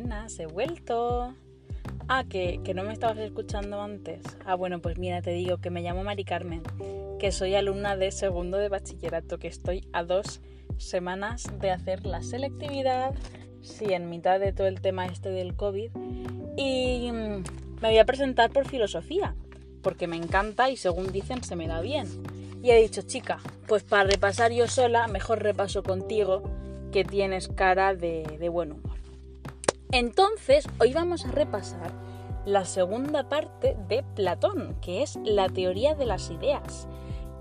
buenas, he vuelto. Ah, que, que, no me estabas escuchando antes. Ah, bueno, pues mira, te digo que me llamo Mari Carmen, que soy alumna de segundo de bachillerato, que estoy a dos semanas de hacer la selectividad, sí, en mitad de todo el tema este del COVID. Y mm, me voy a presentar por filosofía, porque me encanta y según dicen se me da bien. Y he dicho, chica, pues para repasar yo sola, mejor repaso contigo, que tienes cara de, de buen humor. Entonces, hoy vamos a repasar la segunda parte de Platón, que es la teoría de las ideas.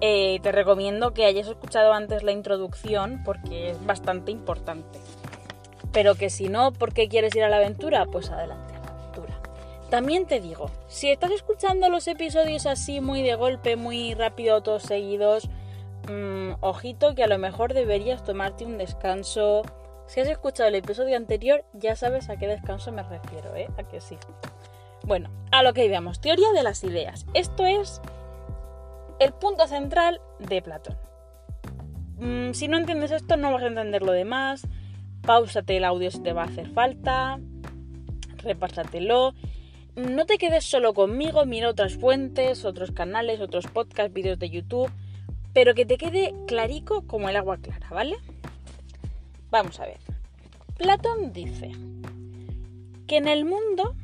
Eh, te recomiendo que hayas escuchado antes la introducción porque es bastante importante. Pero que si no, ¿por qué quieres ir a la aventura? Pues adelante a la aventura. También te digo, si estás escuchando los episodios así muy de golpe, muy rápido, todos seguidos, mmm, ojito que a lo mejor deberías tomarte un descanso. Si has escuchado el episodio anterior, ya sabes a qué descanso me refiero, ¿eh? A que sí. Bueno, a lo que íbamos. Teoría de las ideas. Esto es el punto central de Platón. Mm, si no entiendes esto, no vas a entender lo demás. Páusate el audio si te va a hacer falta. Repásatelo. No te quedes solo conmigo, mira otras fuentes, otros canales, otros podcasts, vídeos de YouTube, pero que te quede clarico como el agua clara, ¿vale? Vamos a ver. Platón dice que en el mundo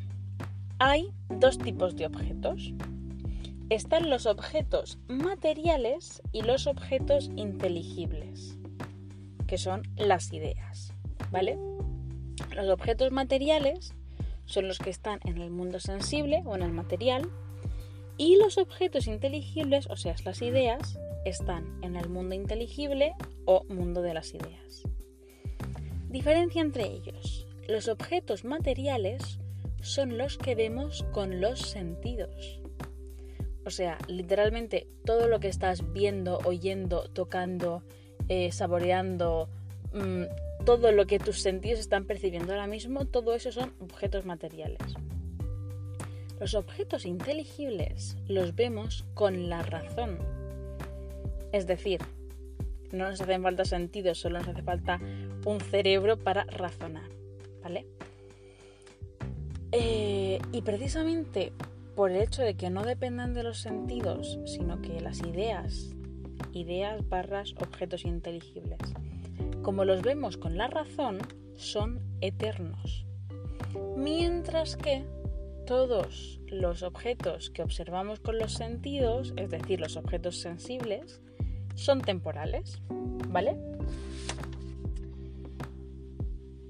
hay dos tipos de objetos están los objetos materiales y los objetos inteligibles, que son las ideas, ¿vale? Los objetos materiales son los que están en el mundo sensible o en el material y los objetos inteligibles, o sea, las ideas, están en el mundo inteligible o mundo de las ideas. Diferencia entre ellos. Los objetos materiales son los que vemos con los sentidos o sea, literalmente todo lo que estás viendo, oyendo, tocando, eh, saboreando, mmm, todo lo que tus sentidos están percibiendo ahora mismo, todo eso son objetos materiales. Los objetos inteligibles los vemos con la razón. Es decir, no nos hacen falta sentidos, solo nos hace falta un cerebro para razonar. ¿Vale? Eh, y precisamente por el hecho de que no dependan de los sentidos, sino que las ideas, ideas barras objetos inteligibles, como los vemos con la razón, son eternos. Mientras que todos los objetos que observamos con los sentidos, es decir, los objetos sensibles, son temporales, ¿vale?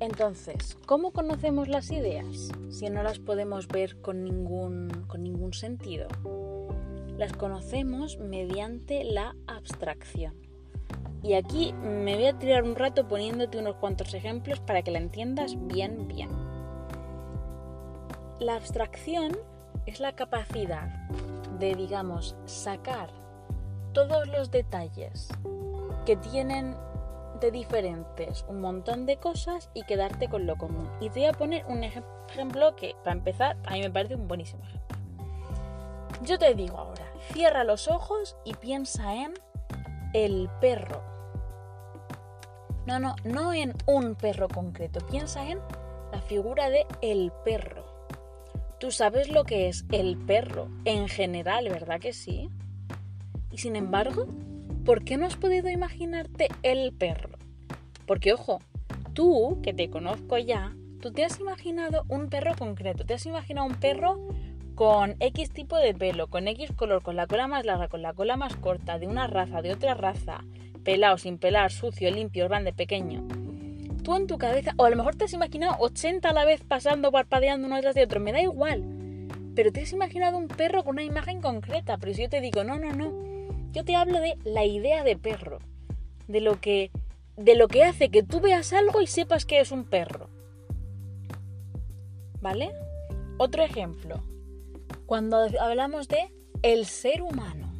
Entonces, ¿cómo conocemos las ideas si no las podemos ver con ningún, con ningún sentido? Las conocemos mediante la abstracción. Y aquí me voy a tirar un rato poniéndote unos cuantos ejemplos para que la entiendas bien, bien. La abstracción es la capacidad de, digamos, sacar todos los detalles que tienen diferentes un montón de cosas y quedarte con lo común. Y te voy a poner un ejemplo que, para empezar, a mí me parece un buenísimo ejemplo. Yo te digo ahora, cierra los ojos y piensa en el perro. No, no, no en un perro concreto, piensa en la figura de el perro. Tú sabes lo que es el perro en general, ¿verdad que sí? Y sin embargo, ¿por qué no has podido imaginarte el perro? Porque ojo, tú, que te conozco ya, tú te has imaginado un perro concreto, te has imaginado un perro con X tipo de pelo, con X color, con la cola más larga, con la cola más corta, de una raza, de otra raza, pelado, sin pelar, sucio, limpio, grande, pequeño. Tú en tu cabeza, o a lo mejor te has imaginado 80 a la vez pasando, parpadeando uno detrás de otro, me da igual. Pero te has imaginado un perro con una imagen concreta, pero si yo te digo, no, no, no, yo te hablo de la idea de perro, de lo que de lo que hace que tú veas algo y sepas que es un perro. ¿Vale? Otro ejemplo. Cuando hablamos de el ser humano.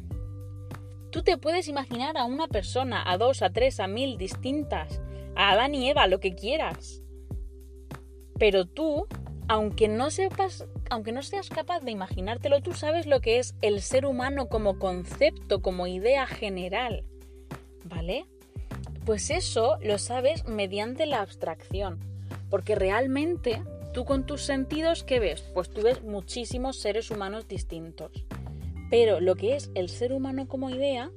Tú te puedes imaginar a una persona, a dos, a tres, a mil distintas, a Adán y Eva, lo que quieras. Pero tú, aunque no sepas aunque no seas capaz de imaginártelo, tú sabes lo que es el ser humano como concepto, como idea general. ¿Vale? Pues eso lo sabes mediante la abstracción. Porque realmente tú con tus sentidos, ¿qué ves? Pues tú ves muchísimos seres humanos distintos. Pero lo que es el ser humano como idea,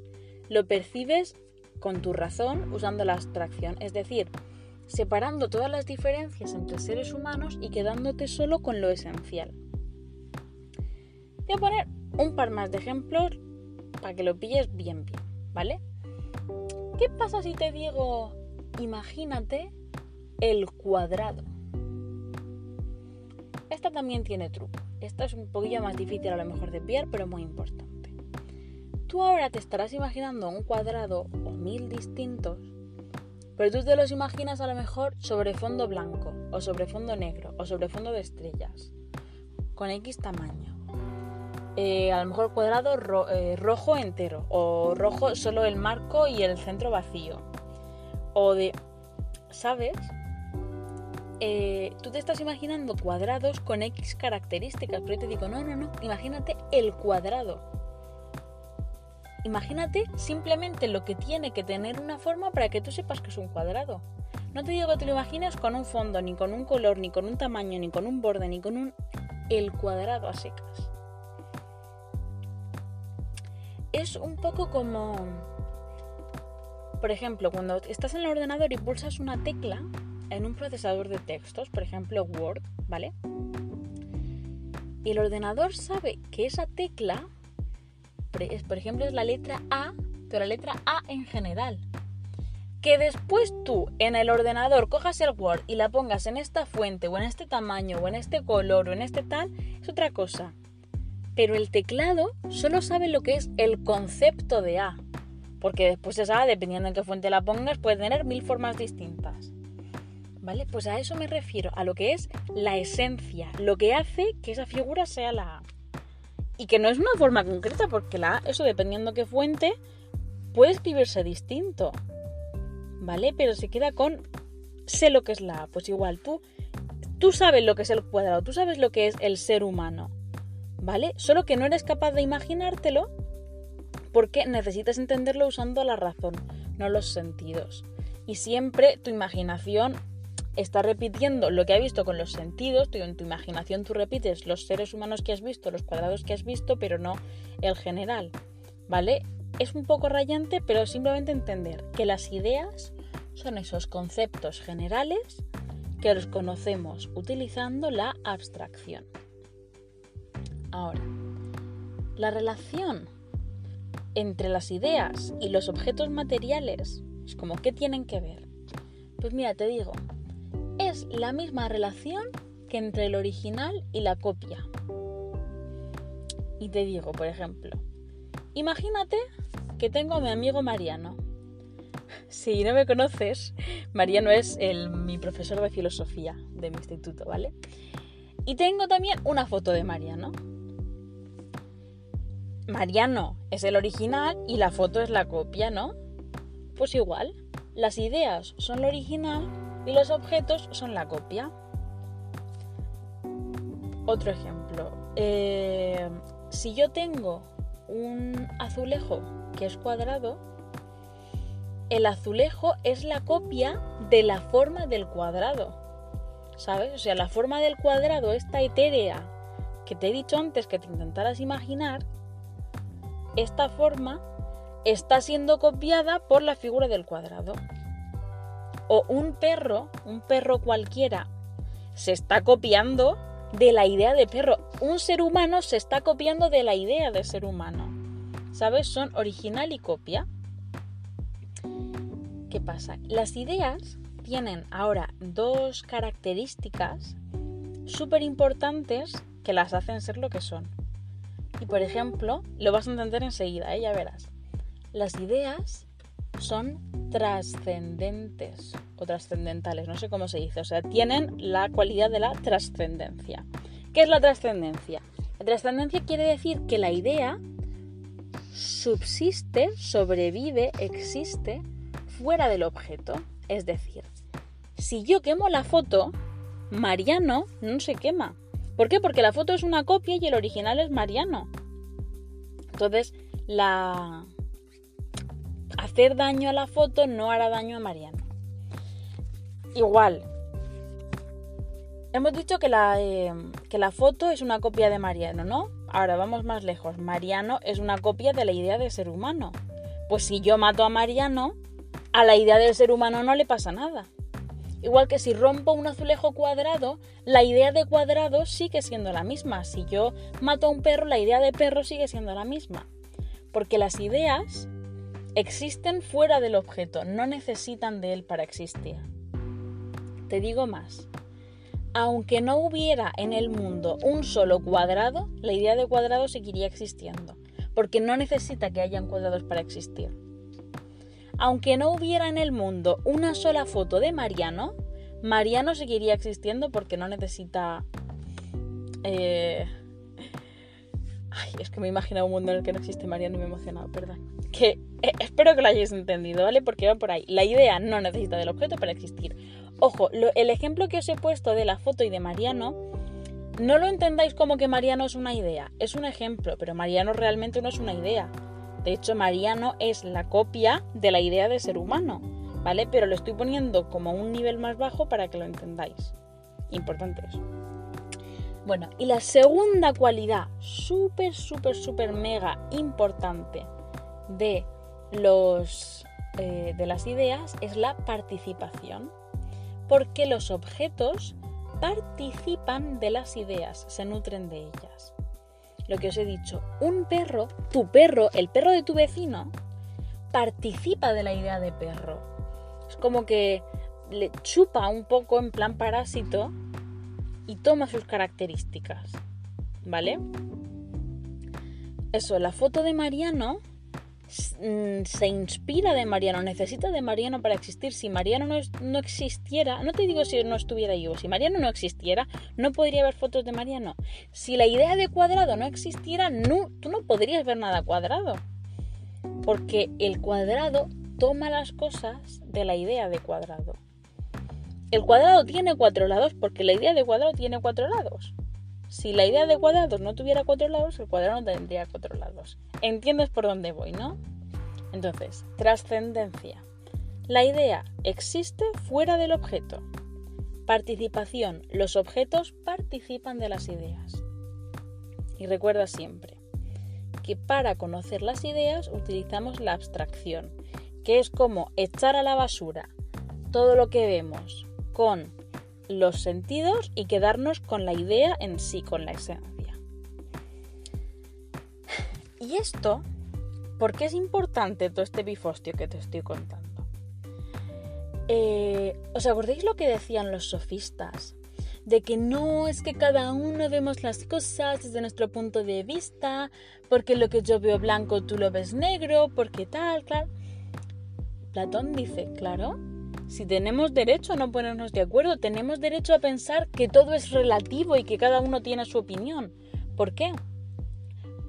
lo percibes con tu razón usando la abstracción, es decir, separando todas las diferencias entre seres humanos y quedándote solo con lo esencial. Voy a poner un par más de ejemplos para que lo pilles bien bien, ¿vale? ¿Qué pasa si te digo, imagínate el cuadrado? Esta también tiene truco. Esta es un poquillo más difícil a lo mejor de pillar, pero muy importante. Tú ahora te estarás imaginando un cuadrado o mil distintos, pero tú te los imaginas a lo mejor sobre fondo blanco, o sobre fondo negro, o sobre fondo de estrellas, con X tamaño. Eh, a lo mejor cuadrado eh, rojo entero, o rojo solo el marco y el centro vacío. O de, ¿sabes? Eh, tú te estás imaginando cuadrados con X características, pero yo te digo, no, no, no, imagínate el cuadrado. Imagínate simplemente lo que tiene que tener una forma para que tú sepas que es un cuadrado. No te digo que te lo imagines con un fondo, ni con un color, ni con un tamaño, ni con un borde, ni con un... el cuadrado a secas. Es un poco como... Por ejemplo, cuando estás en el ordenador y pulsas una tecla, en un procesador de textos, por ejemplo Word, ¿vale? El ordenador sabe que esa tecla, por ejemplo, es la letra A, pero la letra A en general. Que después tú en el ordenador cojas el Word y la pongas en esta fuente o en este tamaño o en este color o en este tal, es otra cosa. Pero el teclado solo sabe lo que es el concepto de A. Porque después esa dependiendo en qué fuente la pongas, puede tener mil formas distintas. ¿Vale? Pues a eso me refiero, a lo que es la esencia, lo que hace que esa figura sea la A. Y que no es una forma concreta, porque la eso dependiendo qué fuente, puede escribirse distinto. ¿Vale? Pero se queda con sé lo que es la A. Pues igual, tú, tú sabes lo que es el cuadrado, tú sabes lo que es el ser humano. ¿Vale? Solo que no eres capaz de imaginártelo porque necesitas entenderlo usando la razón, no los sentidos. Y siempre tu imaginación está repitiendo lo que ha visto con los sentidos, en tu imaginación tú repites los seres humanos que has visto, los cuadrados que has visto, pero no el general, ¿vale? Es un poco rayante, pero simplemente entender que las ideas son esos conceptos generales que los conocemos utilizando la abstracción. Ahora, la relación entre las ideas y los objetos materiales es como, ¿qué tienen que ver? Pues mira, te digo, la misma relación que entre el original y la copia. Y te digo, por ejemplo, imagínate que tengo a mi amigo Mariano. Si no me conoces, Mariano es el, mi profesor de filosofía de mi instituto, ¿vale? Y tengo también una foto de Mariano. Mariano es el original y la foto es la copia, ¿no? Pues igual, las ideas son lo original y los objetos son la copia. Otro ejemplo, eh, si yo tengo un azulejo que es cuadrado, el azulejo es la copia de la forma del cuadrado. ¿Sabes? O sea, la forma del cuadrado, esta etérea que te he dicho antes que te intentaras imaginar, esta forma está siendo copiada por la figura del cuadrado o un perro, un perro cualquiera, se está copiando de la idea de perro. Un ser humano se está copiando de la idea de ser humano. ¿Sabes? Son original y copia. ¿Qué pasa? Las ideas tienen ahora dos características súper importantes que las hacen ser lo que son. Y por ejemplo, lo vas a entender enseguida, ¿eh? ya verás. Las ideas son trascendentes o trascendentales, no sé cómo se dice, o sea, tienen la cualidad de la trascendencia. ¿Qué es la trascendencia? La trascendencia quiere decir que la idea subsiste, sobrevive, existe fuera del objeto. Es decir, si yo quemo la foto, Mariano no se quema. ¿Por qué? Porque la foto es una copia y el original es Mariano. Entonces, la, hacer daño a la foto no hará daño a Mariano. Igual, hemos dicho que la, eh, que la foto es una copia de Mariano, ¿no? Ahora vamos más lejos. Mariano es una copia de la idea de ser humano. Pues si yo mato a Mariano, a la idea del ser humano no le pasa nada. Igual que si rompo un azulejo cuadrado, la idea de cuadrado sigue siendo la misma. Si yo mato a un perro, la idea de perro sigue siendo la misma. Porque las ideas existen fuera del objeto, no necesitan de él para existir. Te digo más. Aunque no hubiera en el mundo un solo cuadrado, la idea de cuadrado seguiría existiendo, porque no necesita que hayan cuadrados para existir. Aunque no hubiera en el mundo una sola foto de Mariano, Mariano seguiría existiendo porque no necesita... Eh, ay, es que me he imaginado un mundo en el que no existe Mariano y me he emocionado, perdón. Que eh, espero que lo hayáis entendido, ¿vale? Porque va por ahí. La idea no necesita del objeto para existir. Ojo, el ejemplo que os he puesto de la foto y de Mariano, no lo entendáis como que Mariano es una idea. Es un ejemplo, pero Mariano realmente no es una idea. De hecho, Mariano es la copia de la idea de ser humano, ¿vale? Pero lo estoy poniendo como un nivel más bajo para que lo entendáis. Importante eso. Bueno, y la segunda cualidad súper, súper, súper mega importante de, los, eh, de las ideas es la participación. Porque los objetos participan de las ideas, se nutren de ellas lo que os he dicho, un perro, tu perro, el perro de tu vecino, participa de la idea de perro. Es como que le chupa un poco en plan parásito y toma sus características. ¿Vale? Eso, la foto de Mariano Mm, se inspira de Mariano, necesita de Mariano para existir. Si Mariano no, existiera, no te digo si no estuviera yo, si Mariano no existiera, no podría haber fotos de Mariano. Si la idea de cuadrado no existiera, no, tú no podrías ver nada cuadrado. Porque el cuadrado toma las cosas de la idea de cuadrado. El cuadrado tiene cuatro lados porque la idea de cuadrado tiene cuatro lados. Si la idea de cuadrados no tuviera cuatro lados, el cuadrado no tendría cuatro lados. ¿Entiendes por dónde voy, no? Entonces, trascendencia. La idea existe fuera del objeto. Participación. Los objetos participan de las ideas. Y recuerda siempre que para conocer las ideas utilizamos la abstracción, que es como echar a la basura todo lo que vemos con los sentidos y quedarnos con la idea en sí, con la esencia. Y esto, ¿por qué es importante todo este bifostio que te estoy contando? Eh, ¿Os acordáis lo que decían los sofistas? De que no es que cada uno vemos las cosas desde nuestro punto de vista, porque lo que yo veo blanco tú lo ves negro, porque tal, claro. Platón dice, claro, si tenemos derecho a no ponernos de acuerdo, tenemos derecho a pensar que todo es relativo y que cada uno tiene su opinión. ¿Por qué?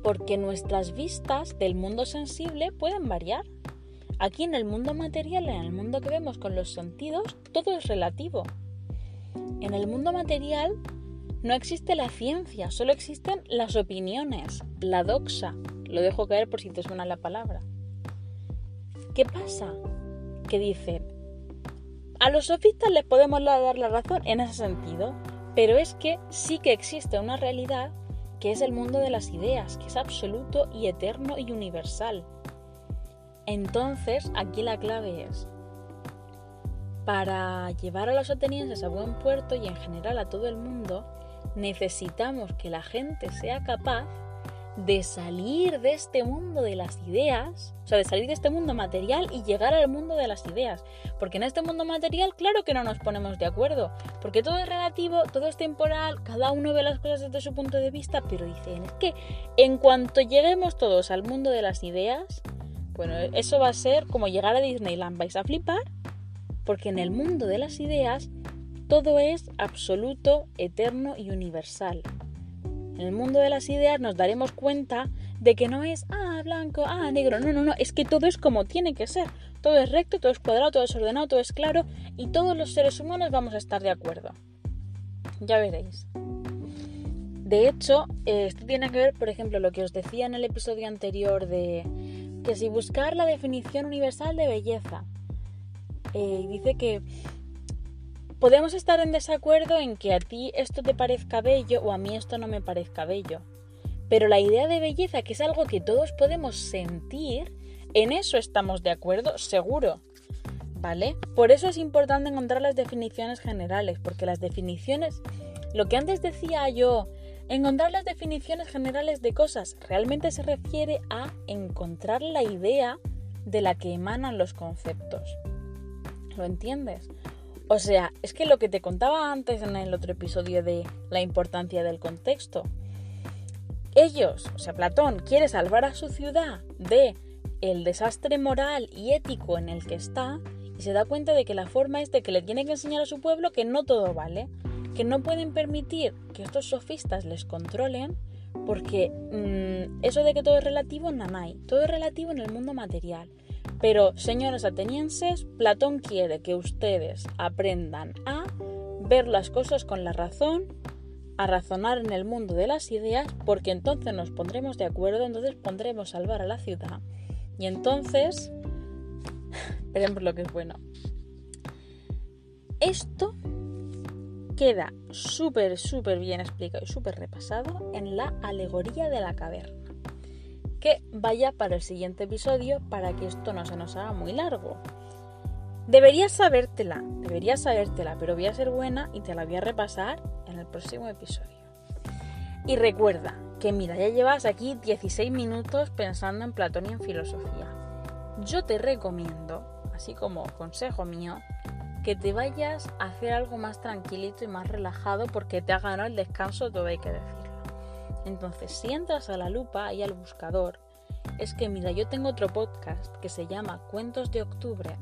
Porque nuestras vistas del mundo sensible pueden variar. Aquí en el mundo material, en el mundo que vemos con los sentidos, todo es relativo. En el mundo material no existe la ciencia, solo existen las opiniones, la doxa. Lo dejo caer por si te suena la palabra. ¿Qué pasa? Que dicen, a los sofistas les podemos dar la razón en ese sentido, pero es que sí que existe una realidad que es el mundo de las ideas, que es absoluto y eterno y universal. Entonces, aquí la clave es, para llevar a los atenienses a buen puerto y en general a todo el mundo, necesitamos que la gente sea capaz de salir de este mundo de las ideas, o sea, de salir de este mundo material y llegar al mundo de las ideas. Porque en este mundo material, claro que no nos ponemos de acuerdo, porque todo es relativo, todo es temporal, cada uno ve las cosas desde su punto de vista, pero dicen, es que en cuanto lleguemos todos al mundo de las ideas, bueno, eso va a ser como llegar a Disneyland, vais a flipar, porque en el mundo de las ideas todo es absoluto, eterno y universal. En el mundo de las ideas nos daremos cuenta de que no es, ah, blanco, ah, negro, no, no, no, es que todo es como tiene que ser. Todo es recto, todo es cuadrado, todo es ordenado, todo es claro y todos los seres humanos vamos a estar de acuerdo. Ya veréis. De hecho, esto tiene que ver, por ejemplo, lo que os decía en el episodio anterior de que si buscar la definición universal de belleza, eh, dice que podemos estar en desacuerdo en que a ti esto te parezca bello o a mí esto no me parezca bello. Pero la idea de belleza, que es algo que todos podemos sentir, en eso estamos de acuerdo, seguro. ¿Vale? Por eso es importante encontrar las definiciones generales, porque las definiciones, lo que antes decía yo, encontrar las definiciones generales de cosas, realmente se refiere a encontrar la idea de la que emanan los conceptos. ¿Lo entiendes? O sea, es que lo que te contaba antes en el otro episodio de la importancia del contexto. Ellos, o sea, Platón quiere salvar a su ciudad de el desastre moral y ético en el que está y se da cuenta de que la forma es de que le tiene que enseñar a su pueblo que no todo vale, que no pueden permitir que estos sofistas les controlen porque mm, eso de que todo es relativo, nanay, todo es relativo en el mundo material. Pero, señores atenienses, Platón quiere que ustedes aprendan a ver las cosas con la razón, a razonar en el mundo de las ideas, porque entonces nos pondremos de acuerdo, entonces pondremos salvar a la ciudad. Y entonces, veremos lo que es bueno. Esto queda súper, súper bien explicado y súper repasado en la alegoría de la caverna vaya para el siguiente episodio para que esto no se nos haga muy largo. Deberías sabértela, deberías sabértela, pero voy a ser buena y te la voy a repasar en el próximo episodio. Y recuerda que mira, ya llevas aquí 16 minutos pensando en Platón y en filosofía. Yo te recomiendo, así como consejo mío, que te vayas a hacer algo más tranquilito y más relajado porque te ha ganado el descanso, todo hay que decirlo. Entonces, si entras a la lupa y al buscador, es que mira, yo tengo otro podcast que se llama Cuentos de Octubre,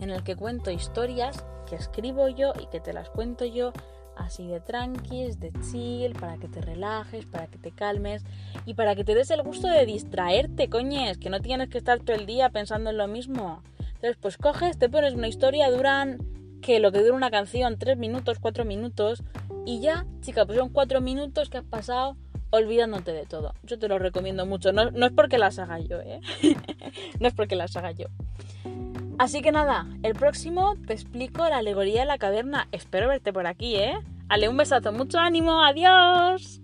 en el que cuento historias que escribo yo y que te las cuento yo así de tranquis, de chill, para que te relajes, para que te calmes y para que te des el gusto de distraerte, coñes, que no tienes que estar todo el día pensando en lo mismo. Entonces, pues coges, te pones una historia, duran que lo que dura una canción, tres minutos, cuatro minutos, y ya, chica, pues son cuatro minutos que has pasado olvidándote de todo. Yo te lo recomiendo mucho. No, es porque las haga yo, ¿eh? no es porque las haga yo. Así que nada, el próximo te explico la alegoría de la caverna. Espero verte por aquí, ¿eh? Ale, un besazo, mucho ánimo, adiós.